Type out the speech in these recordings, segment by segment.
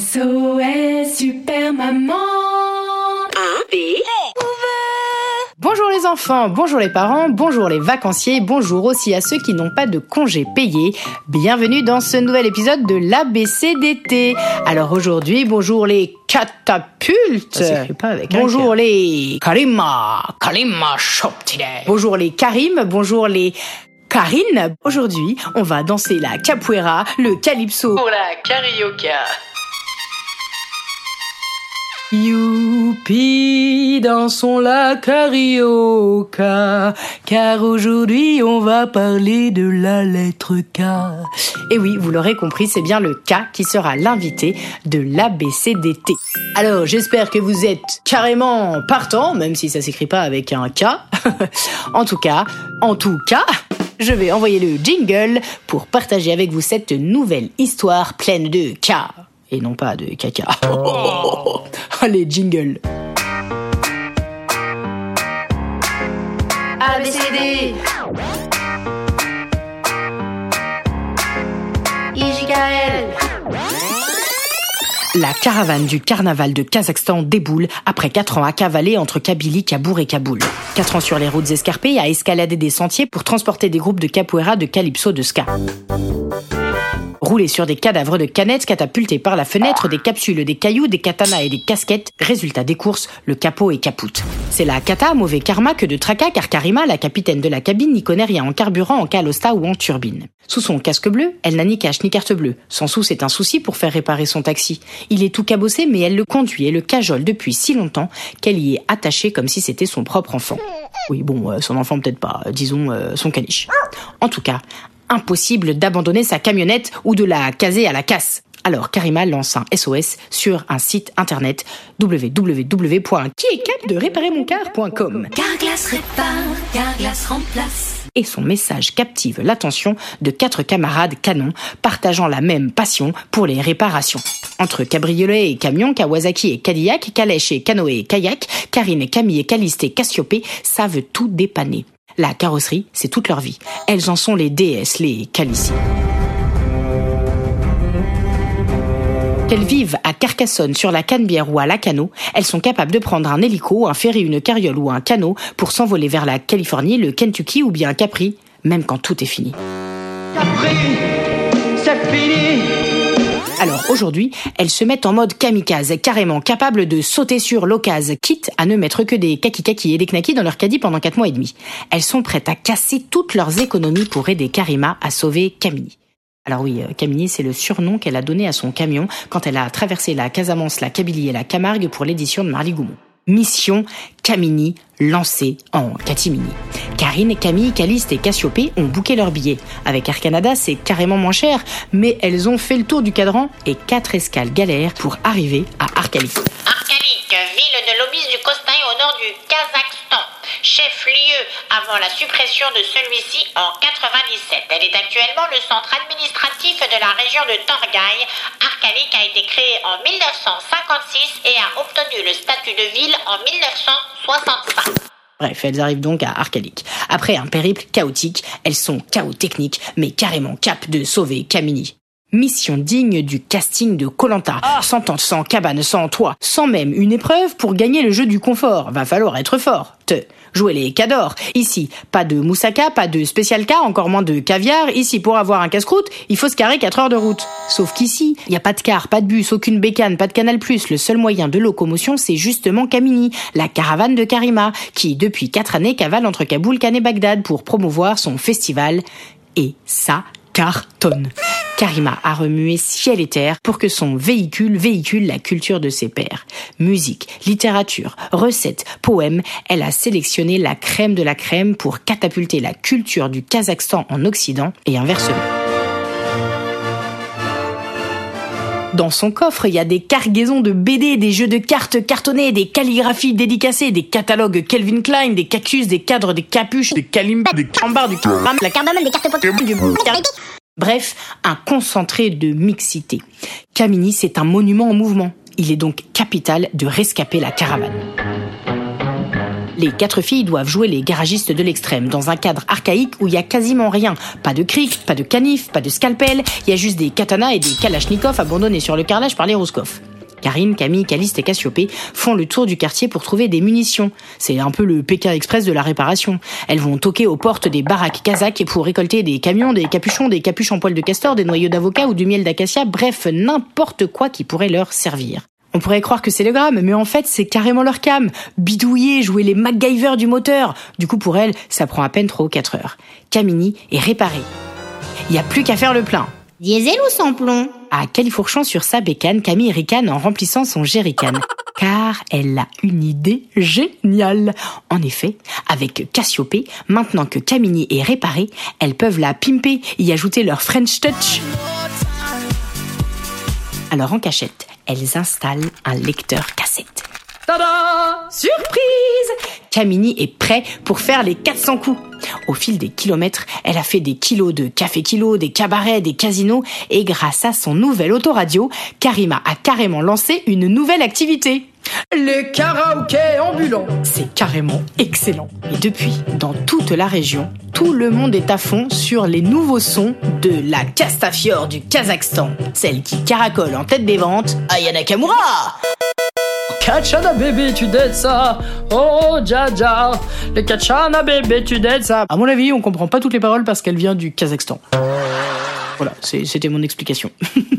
SOS Super Maman Bonjour les enfants, bonjour les parents, bonjour les vacanciers, bonjour aussi à ceux qui n'ont pas de congés payés. Bienvenue dans ce nouvel épisode de l'ABCDT. Alors aujourd'hui, bonjour les catapultes. Ça s'écrit pas avec un bonjour les Karima, Karima Shoptide. Bonjour les Karim, bonjour les Karine. Aujourd'hui, on va danser la capoeira, le calypso Pour la carioca. Youpi, dansons la carioca, car aujourd'hui on va parler de la lettre K. Et oui, vous l'aurez compris, c'est bien le K qui sera l'invité de l'ABCDT. Alors, j'espère que vous êtes carrément partant, même si ça s'écrit pas avec un K. en tout cas, en tout cas, je vais envoyer le jingle pour partager avec vous cette nouvelle histoire pleine de K. Et non pas de caca. Allez, jingle. ABCD La caravane du carnaval de Kazakhstan déboule après 4 ans à cavaler entre Kabylie, Kabour et Kaboul. 4 ans sur les routes escarpées à escalader des sentiers pour transporter des groupes de capoeira, de calypso, de ska. Rouler sur des cadavres de canettes catapultés par la fenêtre, des capsules, des cailloux, des katanas et des casquettes. Résultat des courses, le capot est capoute. C'est la kata, mauvais karma que de tracas car Karima, la capitaine de la cabine, n'y connaît rien en carburant, en calosta ou en turbine. Sous son casque bleu, elle n'a ni cache ni carte bleue. Sans sous, c'est un souci pour faire réparer son taxi. Il est tout cabossé, mais elle le conduit et le cajole depuis si longtemps qu'elle y est attachée comme si c'était son propre enfant. Oui, bon, euh, son enfant peut-être pas, euh, disons euh, son caniche. En tout cas, impossible d'abandonner sa camionnette ou de la caser à la casse. Alors Karima lance un SOS sur un site internet www.quiestcapde-réparer-mon-car.com Carglass répare, Carglass remplace et son message captive l'attention de quatre camarades canons partageant la même passion pour les réparations. Entre cabriolet et camion, Kawasaki et Cadillac, calèche et canoë et kayak, Karine et Camille et Caliste et Cassiope savent tout dépanner. La carrosserie, c'est toute leur vie. Elles en sont les déesses, les calici. Qu'elles vivent à Carcassonne, sur la Canebière ou à Lacano, elles sont capables de prendre un hélico, un ferry, une carriole ou un canot pour s'envoler vers la Californie, le Kentucky ou bien Capri, même quand tout est fini. Alors aujourd'hui, elles se mettent en mode kamikaze, carrément capables de sauter sur l'occasion, quitte à ne mettre que des kaki-kaki et des knackis dans leur caddie pendant 4 mois et demi. Elles sont prêtes à casser toutes leurs économies pour aider Karima à sauver Camille. Alors oui, euh, Camille, c'est le surnom qu'elle a donné à son camion quand elle a traversé la Casamance, la Kabylie et la Camargue pour l'édition de Marly. Mission Camini lancée en catimini. Karine, Camille, Caliste et Cassiope ont booké leurs billets. Avec Air Canada, c'est carrément moins cher, mais elles ont fait le tour du cadran et quatre escales galères pour arriver à Arkalik. Arkalik, ville de l'Obis du Costaï au nord du Kazakhstan, chef-lieu avant la suppression de celui-ci en 97. Elle est actuellement le centre administratif de la région de Torgaï. Arkalik a été créé en 1956 et a obtenu le statut de ville en 1965. Bref, elles arrivent donc à Arkalik. Après un périple chaotique, elles sont chaos techniques, mais carrément cap de sauver Camini. Mission digne du casting de Colanta, sans tente, sans cabane, sans toit, sans même une épreuve pour gagner le jeu du confort. Va falloir être fort. Te. Jouer les cadors. Ici, pas de moussaka, pas de spécial cas, encore moins de caviar. Ici, pour avoir un casse-croûte, il faut se carrer 4 heures de route. Sauf qu'ici, il n'y a pas de car, pas de bus, aucune bécane, pas de canal plus. Le seul moyen de locomotion, c'est justement Camini, la caravane de Karima, qui, depuis 4 années, cavale entre Kaboul, Cannes et Bagdad pour promouvoir son festival. Et ça Karima a remué ciel et terre pour que son véhicule véhicule la culture de ses pairs. Musique, littérature, recettes, poèmes, elle a sélectionné la crème de la crème pour catapulter la culture du Kazakhstan en Occident et inversement. Dans son coffre, il y a des cargaisons de BD, des jeux de cartes cartonnés, des calligraphies dédicacées, des catalogues Kelvin Klein, des cactus, des cadres, des capuches, des calimbas, des cambards, du la cardamome, des cartes du Bref, un concentré de mixité. Camini, c'est un monument en mouvement. Il est donc capital de rescaper la caravane. Les quatre filles doivent jouer les garagistes de l'extrême dans un cadre archaïque où il y a quasiment rien. Pas de cric, pas de canif, pas de scalpel, il y a juste des katanas et des kalachnikovs abandonnés sur le carrelage par les Roscoff. Karine, Camille, Caliste et Cassiopée font le tour du quartier pour trouver des munitions. C'est un peu le Pékin Express de la réparation. Elles vont toquer aux portes des baraques kazakhs pour récolter des camions, des capuchons, des capuches en poil de castor, des noyaux d'avocat ou du miel d'acacia, bref, n'importe quoi qui pourrait leur servir. On pourrait croire que c'est le gramme, mais en fait, c'est carrément leur cam. Bidouiller, jouer les MacGyver du moteur. Du coup, pour elle, ça prend à peine 3 ou 4 heures. Camini est réparée. Il n'y a plus qu'à faire le plein. Diesel ou sans plomb? À califourchant sur sa bécane, Camille ricane en remplissant son jerrycan. Car elle a une idée géniale. En effet, avec Cassiopée, maintenant que Camini est réparée, elles peuvent la pimper, y ajouter leur French touch. Alors en cachette, elles installent un lecteur cassette. Tada Surprise Camini est prêt pour faire les 400 coups. Au fil des kilomètres, elle a fait des kilos de café kilo, des cabarets, des casinos, et grâce à son nouvel autoradio, Karima a carrément lancé une nouvelle activité. Les karaokés ambulants. C'est carrément excellent. Et depuis, dans toute la région, tout le monde est à fond sur les nouveaux sons de la Castafiore du Kazakhstan, celle qui caracole en tête des ventes, Ayana Kamura. Kachana bébé, tu dettes ça. Oh, Jaja. Les Kachana bébé, tu dettes ça. À mon avis, on comprend pas toutes les paroles parce qu'elle vient du Kazakhstan. Voilà, c'était mon explication.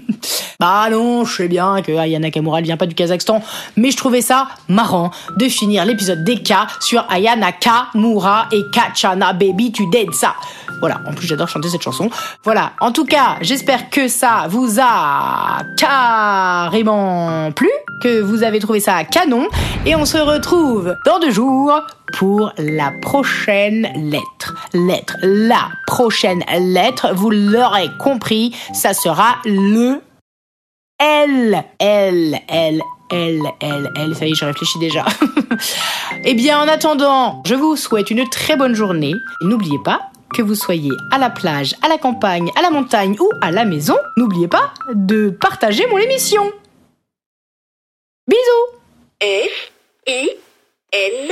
bah non, je sais bien que Ayana Kamura ne vient pas du Kazakhstan, mais je trouvais ça marrant de finir l'épisode des cas sur Ayana Kamura et Kachana Baby tu dead ça. Voilà, en plus j'adore chanter cette chanson. Voilà, en tout cas, j'espère que ça vous a carrément plu, que vous avez trouvé ça canon, et on se retrouve dans deux jours pour la prochaine lettre. Lettre, la prochaine lettre, vous l'aurez compris, ça sera le L. L, L, L, L, L. Ça y est, je réfléchis déjà. eh bien, en attendant, je vous souhaite une très bonne journée. N'oubliez pas que vous soyez à la plage, à la campagne, à la montagne ou à la maison, n'oubliez pas de partager mon émission. Bisous. F, I, N,